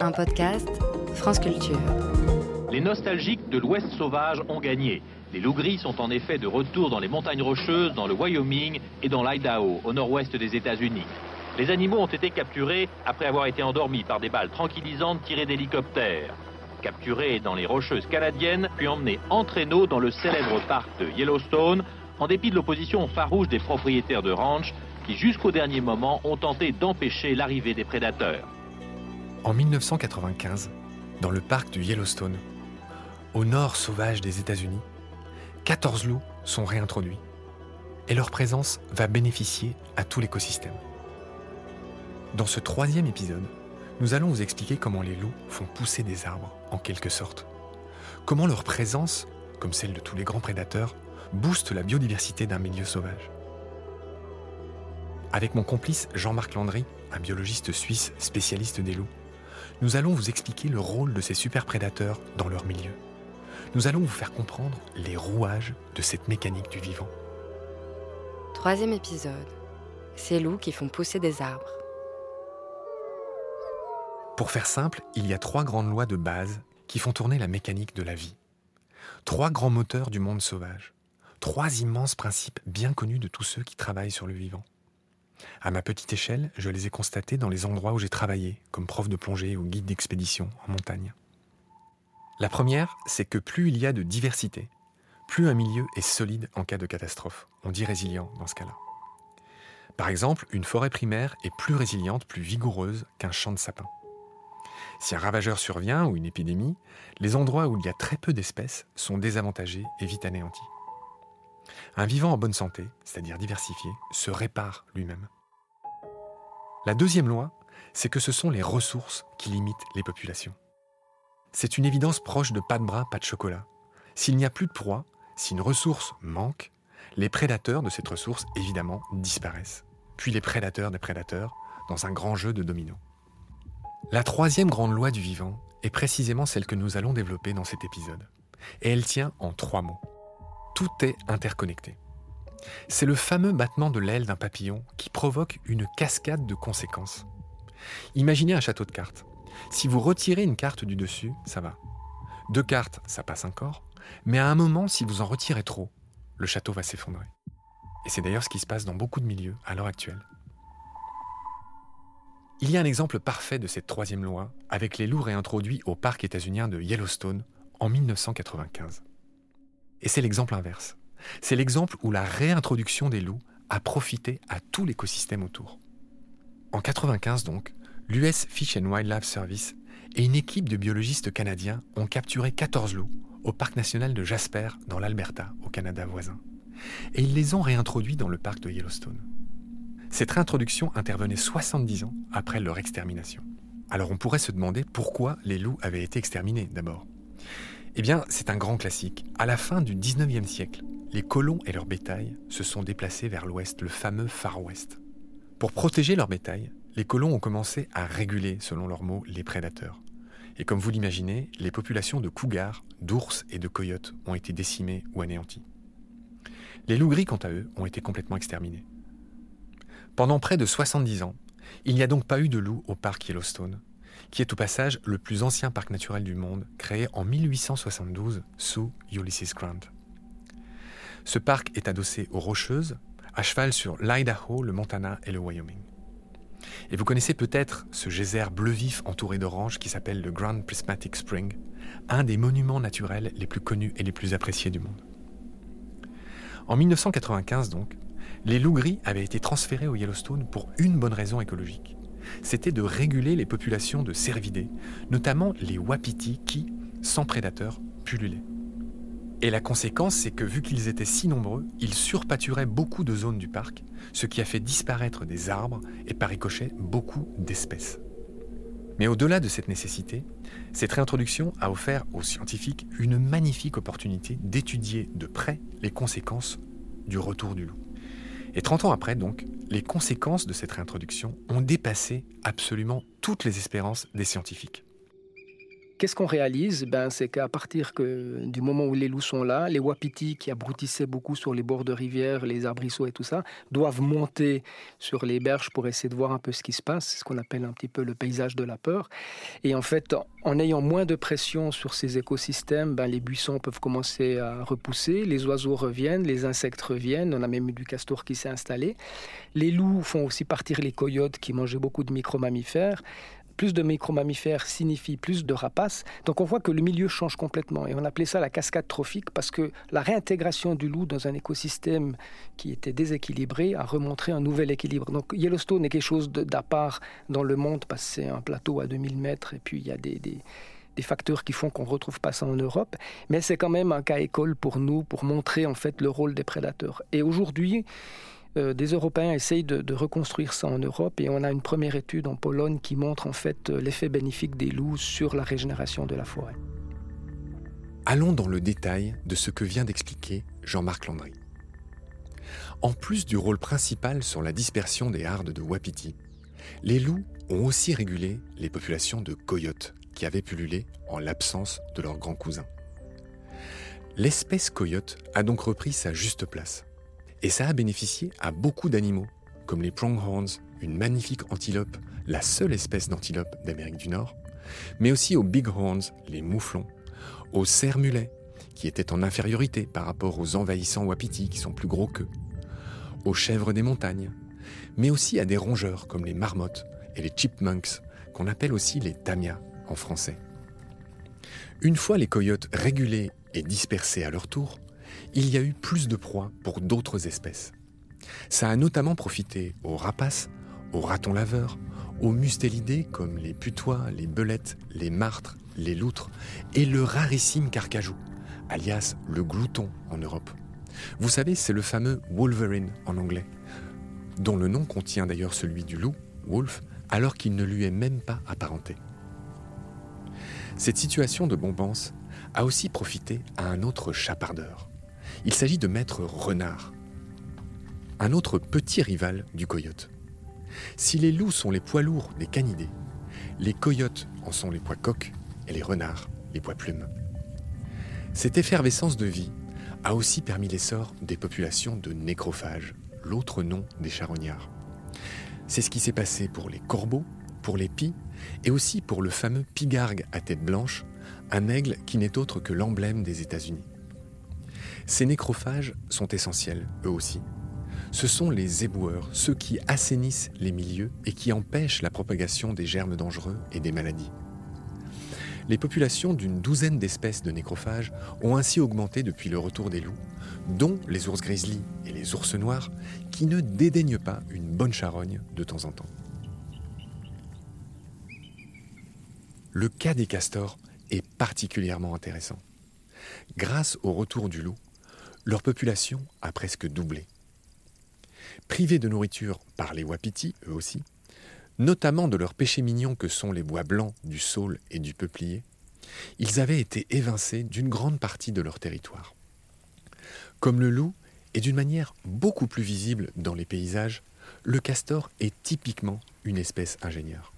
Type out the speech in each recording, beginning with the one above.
un podcast France Culture. Les nostalgiques de l'Ouest sauvage ont gagné. Les loups gris sont en effet de retour dans les montagnes rocheuses, dans le Wyoming et dans l'Idaho, au nord-ouest des États-Unis. Les animaux ont été capturés après avoir été endormis par des balles tranquillisantes tirées d'hélicoptères. Capturés dans les rocheuses canadiennes, puis emmenés en traîneau dans le célèbre parc de Yellowstone, en dépit de l'opposition farouche des propriétaires de ranch qui, jusqu'au dernier moment, ont tenté d'empêcher l'arrivée des prédateurs. En 1995, dans le parc du Yellowstone, au nord sauvage des États-Unis, 14 loups sont réintroduits et leur présence va bénéficier à tout l'écosystème. Dans ce troisième épisode, nous allons vous expliquer comment les loups font pousser des arbres, en quelque sorte. Comment leur présence, comme celle de tous les grands prédateurs, booste la biodiversité d'un milieu sauvage. Avec mon complice Jean-Marc Landry, un biologiste suisse spécialiste des loups, nous allons vous expliquer le rôle de ces super prédateurs dans leur milieu. Nous allons vous faire comprendre les rouages de cette mécanique du vivant. Troisième épisode. Ces loups qui font pousser des arbres. Pour faire simple, il y a trois grandes lois de base qui font tourner la mécanique de la vie. Trois grands moteurs du monde sauvage. Trois immenses principes bien connus de tous ceux qui travaillent sur le vivant. À ma petite échelle, je les ai constatés dans les endroits où j'ai travaillé, comme prof de plongée ou guide d'expédition en montagne. La première, c'est que plus il y a de diversité, plus un milieu est solide en cas de catastrophe. On dit résilient dans ce cas-là. Par exemple, une forêt primaire est plus résiliente, plus vigoureuse qu'un champ de sapins. Si un ravageur survient ou une épidémie, les endroits où il y a très peu d'espèces sont désavantagés et vite anéantis. Un vivant en bonne santé, c'est-à-dire diversifié, se répare lui-même. La deuxième loi, c'est que ce sont les ressources qui limitent les populations. C'est une évidence proche de pas de bras, pas de chocolat. S'il n'y a plus de proie, si une ressource manque, les prédateurs de cette ressource, évidemment, disparaissent. Puis les prédateurs des prédateurs, dans un grand jeu de dominos. La troisième grande loi du vivant est précisément celle que nous allons développer dans cet épisode. Et elle tient en trois mots. Tout est interconnecté. C'est le fameux battement de l'aile d'un papillon qui provoque une cascade de conséquences. Imaginez un château de cartes. Si vous retirez une carte du dessus, ça va. Deux cartes, ça passe encore. Mais à un moment, si vous en retirez trop, le château va s'effondrer. Et c'est d'ailleurs ce qui se passe dans beaucoup de milieux à l'heure actuelle. Il y a un exemple parfait de cette troisième loi avec les loups réintroduits au parc états-unien de Yellowstone en 1995. Et c'est l'exemple inverse. C'est l'exemple où la réintroduction des loups a profité à tout l'écosystème autour. En 1995 donc, l'US Fish and Wildlife Service et une équipe de biologistes canadiens ont capturé 14 loups au parc national de Jasper dans l'Alberta, au Canada voisin. Et ils les ont réintroduits dans le parc de Yellowstone. Cette réintroduction intervenait 70 ans après leur extermination. Alors on pourrait se demander pourquoi les loups avaient été exterminés d'abord. Eh bien, c'est un grand classique. À la fin du 19e siècle, les colons et leur bétail se sont déplacés vers l'ouest, le fameux Far West. Pour protéger leur bétail, les colons ont commencé à réguler, selon leurs mots, les prédateurs. Et comme vous l'imaginez, les populations de cougars, d'ours et de coyotes ont été décimées ou anéanties. Les loups gris, quant à eux, ont été complètement exterminés. Pendant près de 70 ans, il n'y a donc pas eu de loup au parc Yellowstone, qui est au passage le plus ancien parc naturel du monde, créé en 1872 sous Ulysses Grant. Ce parc est adossé aux Rocheuses, à cheval sur l'Idaho, le Montana et le Wyoming. Et vous connaissez peut-être ce geyser bleu vif entouré d'oranges qui s'appelle le Grand Prismatic Spring, un des monuments naturels les plus connus et les plus appréciés du monde. En 1995 donc, les loups gris avaient été transférés au Yellowstone pour une bonne raison écologique. C'était de réguler les populations de cervidés, notamment les wapitis qui, sans prédateurs, pullulaient. Et la conséquence, c'est que vu qu'ils étaient si nombreux, ils surpâturaient beaucoup de zones du parc, ce qui a fait disparaître des arbres et par ricochet beaucoup d'espèces. Mais au-delà de cette nécessité, cette réintroduction a offert aux scientifiques une magnifique opportunité d'étudier de près les conséquences du retour du loup. Et 30 ans après, donc, les conséquences de cette réintroduction ont dépassé absolument toutes les espérances des scientifiques. Qu'est-ce qu'on réalise? Ben, C'est qu'à partir du moment où les loups sont là, les wapitis qui abrutissaient beaucoup sur les bords de rivières, les arbrisseaux et tout ça, doivent monter sur les berges pour essayer de voir un peu ce qui se passe. C'est ce qu'on appelle un petit peu le paysage de la peur. Et en fait, en ayant moins de pression sur ces écosystèmes, ben, les buissons peuvent commencer à repousser, les oiseaux reviennent, les insectes reviennent. On a même eu du castor qui s'est installé. Les loups font aussi partir les coyotes qui mangeaient beaucoup de micro-mammifères plus de micro-mammifères signifie plus de rapaces. Donc on voit que le milieu change complètement. Et on appelait ça la cascade trophique parce que la réintégration du loup dans un écosystème qui était déséquilibré a remontré un nouvel équilibre. Donc Yellowstone est quelque chose d'à part dans le monde parce que c'est un plateau à 2000 mètres et puis il y a des, des facteurs qui font qu'on ne retrouve pas ça en Europe, mais c'est quand même un cas école pour nous, pour montrer en fait le rôle des prédateurs. Et aujourd'hui, euh, des Européens essayent de, reconstruire ça en Europe et on a une première étude en Pologne qui montre en fait euh, l'effet bénéfique des loups sur la régénération de la forêt. Allons dans le détail de ce que vient d'expliquer Jean-Marc Landry. En plus du rôle principal sur la dispersion des hardes de Wapiti, les loups ont aussi régulé les populations de coyotes qui avaient pullulé en l'absence de leurs grands cousins. L'espèce coyote a donc repris sa juste place. Et ça a bénéficié à beaucoup d'animaux, comme les pronghorns, une magnifique antilope, la seule espèce d'antilope d'Amérique du Nord, mais aussi aux bighorns, les mouflons, aux cerfs-mulets, qui étaient en infériorité par rapport aux envahissants wapitis qui sont plus gros qu'eux, aux chèvres des montagnes, mais aussi à des rongeurs comme les marmottes et les chipmunks, qu'on appelle aussi les tamias en français. Une fois les coyotes régulés et dispersés à leur tour, il y a eu plus de proies pour d'autres espèces. Ça a notamment profité aux rapaces, aux ratons laveurs, aux mustélidés comme les putois, les belettes, les martres, les loutres et le rarissime carcajou, alias le glouton en Europe. Vous savez, c'est le fameux Wolverine en anglais, dont le nom contient d'ailleurs celui du loup, Wolf, alors qu'il ne lui est même pas apparenté. Cette situation de bombance a aussi profité à un autre chapardeur, il s'agit de Maître Renard, un autre petit rival du coyote. Si les loups sont les poids lourds des canidés, les coyotes en sont les poids coques et les renards les poids plumes. Cette effervescence de vie a aussi permis l'essor des populations de nécrophages, l'autre nom des charognards. C'est ce qui s'est passé pour les corbeaux, pour les pies et aussi pour le fameux pigargue à tête blanche, un aigle qui n'est autre que l'emblème des États-Unis. Ces nécrophages sont essentiels, eux aussi. Ce sont les éboueurs, ceux qui assainissent les milieux et qui empêchent la propagation des germes dangereux et des maladies. Les populations d'une douzaine d'espèces de nécrophages ont ainsi augmenté depuis le retour des loups, dont les ours grizzly et les ours noirs, qui ne dédaignent pas une bonne charogne de temps en temps. Le cas des castors est particulièrement intéressant. Grâce au retour du loup, leur population a presque doublé. Privés de nourriture par les wapitis, eux aussi, notamment de leurs péchés mignons que sont les bois blancs du saule et du peuplier, ils avaient été évincés d'une grande partie de leur territoire. Comme le loup est d'une manière beaucoup plus visible dans les paysages, le castor est typiquement une espèce ingénieure.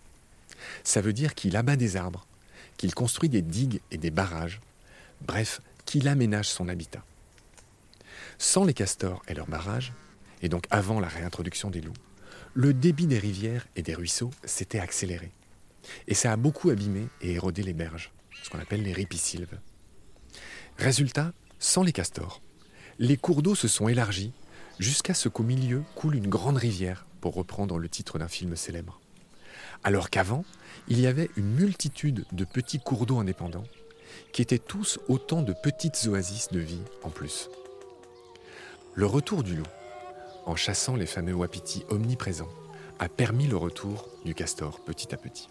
Ça veut dire qu'il abat des arbres, qu'il construit des digues et des barrages, bref, qu'il aménage son habitat. Sans les castors et leurs barrages, et donc avant la réintroduction des loups, le débit des rivières et des ruisseaux s'était accéléré. Et ça a beaucoup abîmé et érodé les berges, ce qu'on appelle les ripisylves. Résultat, sans les castors, les cours d'eau se sont élargis jusqu'à ce qu'au milieu coule une grande rivière, pour reprendre le titre d'un film célèbre. Alors qu'avant, il y avait une multitude de petits cours d'eau indépendants, qui étaient tous autant de petites oasis de vie en plus. Le retour du loup, en chassant les fameux wapitis omniprésents, a permis le retour du castor petit à petit.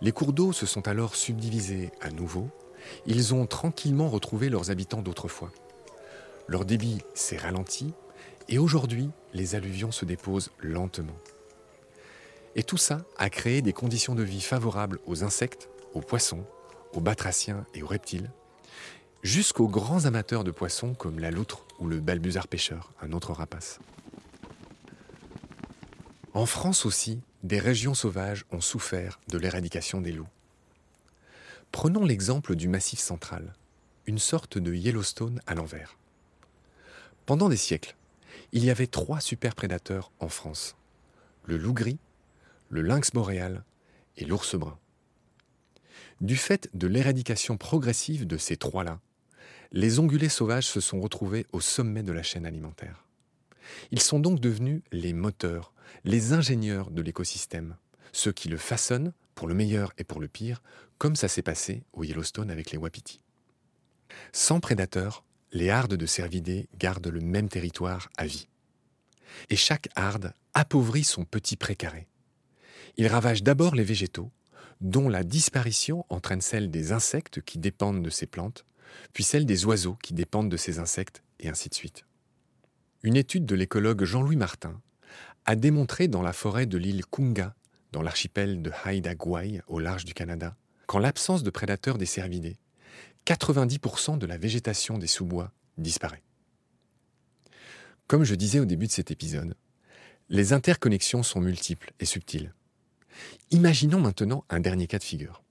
Les cours d'eau se sont alors subdivisés à nouveau, ils ont tranquillement retrouvé leurs habitants d'autrefois. Leur débit s'est ralenti et aujourd'hui les alluvions se déposent lentement. Et tout ça a créé des conditions de vie favorables aux insectes, aux poissons, aux batraciens et aux reptiles, jusqu'aux grands amateurs de poissons comme la loutre ou le balbuzard pêcheur, un autre rapace. En France aussi, des régions sauvages ont souffert de l'éradication des loups. Prenons l'exemple du Massif central, une sorte de Yellowstone à l'envers. Pendant des siècles, il y avait trois super prédateurs en France le loup gris, le lynx boréal et l'ours brun. Du fait de l'éradication progressive de ces trois-là, les ongulés sauvages se sont retrouvés au sommet de la chaîne alimentaire. Ils sont donc devenus les moteurs, les ingénieurs de l'écosystème, ceux qui le façonnent, pour le meilleur et pour le pire, comme ça s'est passé au Yellowstone avec les wapitis. Sans prédateurs, les hardes de cervidés gardent le même territoire à vie. Et chaque harde appauvrit son petit précaré. Il ravage d'abord les végétaux, dont la disparition entraîne celle des insectes qui dépendent de ces plantes, puis celle des oiseaux qui dépendent de ces insectes, et ainsi de suite. Une étude de l'écologue Jean-Louis Martin a démontré dans la forêt de l'île Kunga, dans l'archipel de Haida Gwaii, au large du Canada, qu'en l'absence de prédateurs des cervidés, 90% de la végétation des sous-bois disparaît. Comme je disais au début de cet épisode, les interconnexions sont multiples et subtiles. Imaginons maintenant un dernier cas de figure.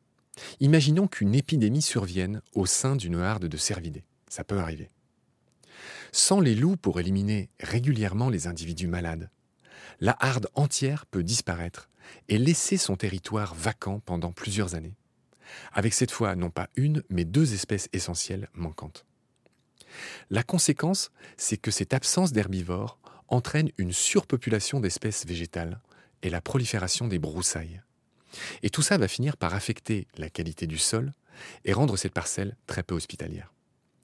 Imaginons qu'une épidémie survienne au sein d'une harde de cervidés. Ça peut arriver. Sans les loups pour éliminer régulièrement les individus malades, la harde entière peut disparaître et laisser son territoire vacant pendant plusieurs années, avec cette fois non pas une, mais deux espèces essentielles manquantes. La conséquence, c'est que cette absence d'herbivores entraîne une surpopulation d'espèces végétales et la prolifération des broussailles. Et tout ça va finir par affecter la qualité du sol et rendre cette parcelle très peu hospitalière.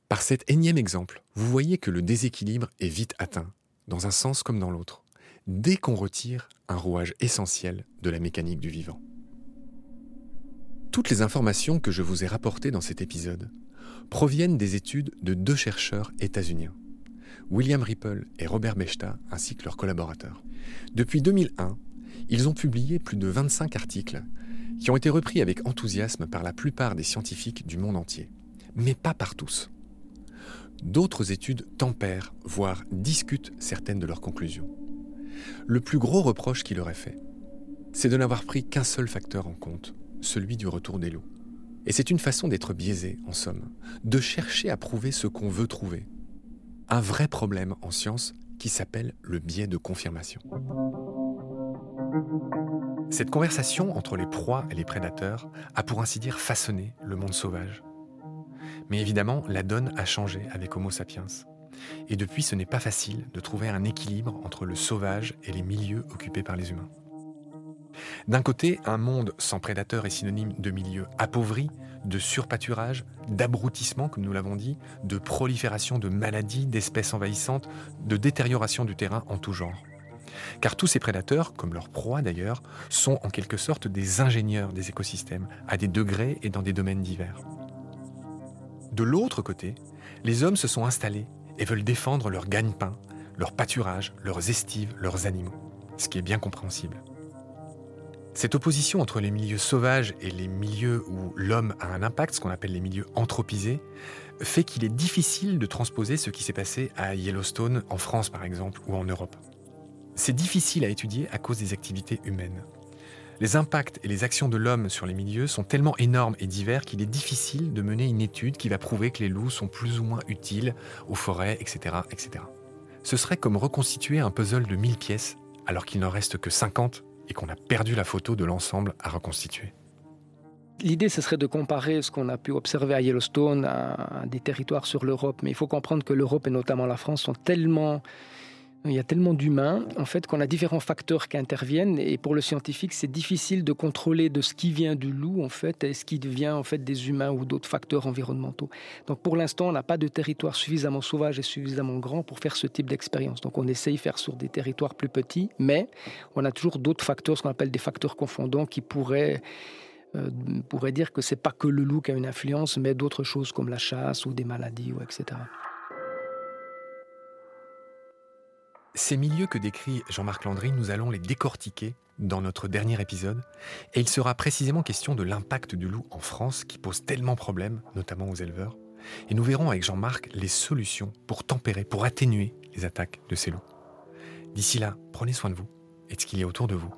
Par cet énième exemple, vous voyez que le déséquilibre est vite atteint, dans un sens comme dans l'autre, dès qu'on retire un rouage essentiel de la mécanique du vivant. Toutes les informations que je vous ai rapportées dans cet épisode proviennent des études de deux chercheurs états-uniens, William Ripple et Robert Bechta, ainsi que leurs collaborateurs. Depuis 2001, ils ont publié plus de 25 articles qui ont été repris avec enthousiasme par la plupart des scientifiques du monde entier, mais pas par tous. D'autres études tempèrent, voire discutent certaines de leurs conclusions. Le plus gros reproche qu'il leur est fait, c'est de n'avoir pris qu'un seul facteur en compte, celui du retour des loups. Et c'est une façon d'être biaisé, en somme, de chercher à prouver ce qu'on veut trouver. Un vrai problème en science qui s'appelle le biais de confirmation. Cette conversation entre les proies et les prédateurs a pour ainsi dire façonné le monde sauvage. Mais évidemment, la donne a changé avec Homo sapiens. Et depuis, ce n'est pas facile de trouver un équilibre entre le sauvage et les milieux occupés par les humains. D'un côté, un monde sans prédateurs est synonyme de milieux appauvris, de surpâturage, d'abrutissement, comme nous l'avons dit, de prolifération de maladies, d'espèces envahissantes, de détérioration du terrain en tout genre. Car tous ces prédateurs, comme leurs proies d'ailleurs, sont en quelque sorte des ingénieurs des écosystèmes, à des degrés et dans des domaines divers. De l'autre côté, les hommes se sont installés et veulent défendre leur gagne-pain, leur pâturage, leurs estives, leurs animaux, ce qui est bien compréhensible. Cette opposition entre les milieux sauvages et les milieux où l'homme a un impact, ce qu'on appelle les milieux anthropisés, fait qu'il est difficile de transposer ce qui s'est passé à Yellowstone, en France par exemple, ou en Europe. C'est difficile à étudier à cause des activités humaines. Les impacts et les actions de l'homme sur les milieux sont tellement énormes et divers qu'il est difficile de mener une étude qui va prouver que les loups sont plus ou moins utiles aux forêts, etc. etc. Ce serait comme reconstituer un puzzle de 1000 pièces alors qu'il n'en reste que 50 et qu'on a perdu la photo de l'ensemble à reconstituer. L'idée, ce serait de comparer ce qu'on a pu observer à Yellowstone à des territoires sur l'Europe. Mais il faut comprendre que l'Europe et notamment la France sont tellement il y a tellement d'humains, en fait, qu'on a différents facteurs qui interviennent. Et pour le scientifique, c'est difficile de contrôler de ce qui vient du loup, en fait, et ce qui devient, en fait, des humains ou d'autres facteurs environnementaux. Donc, pour l'instant, on n'a pas de territoire suffisamment sauvage et suffisamment grand pour faire ce type d'expérience. Donc, on essaye de faire sur des territoires plus petits, mais on a toujours d'autres facteurs, ce qu'on appelle des facteurs confondants, qui pourraient euh, dire que c'est pas que le loup qui a une influence, mais d'autres choses comme la chasse ou des maladies, ou etc. Ces milieux que décrit Jean-Marc Landry, nous allons les décortiquer dans notre dernier épisode, et il sera précisément question de l'impact du loup en France qui pose tellement problème, notamment aux éleveurs. Et nous verrons avec Jean-Marc les solutions pour tempérer, pour atténuer les attaques de ces loups. D'ici là, prenez soin de vous et de ce qu'il y a autour de vous.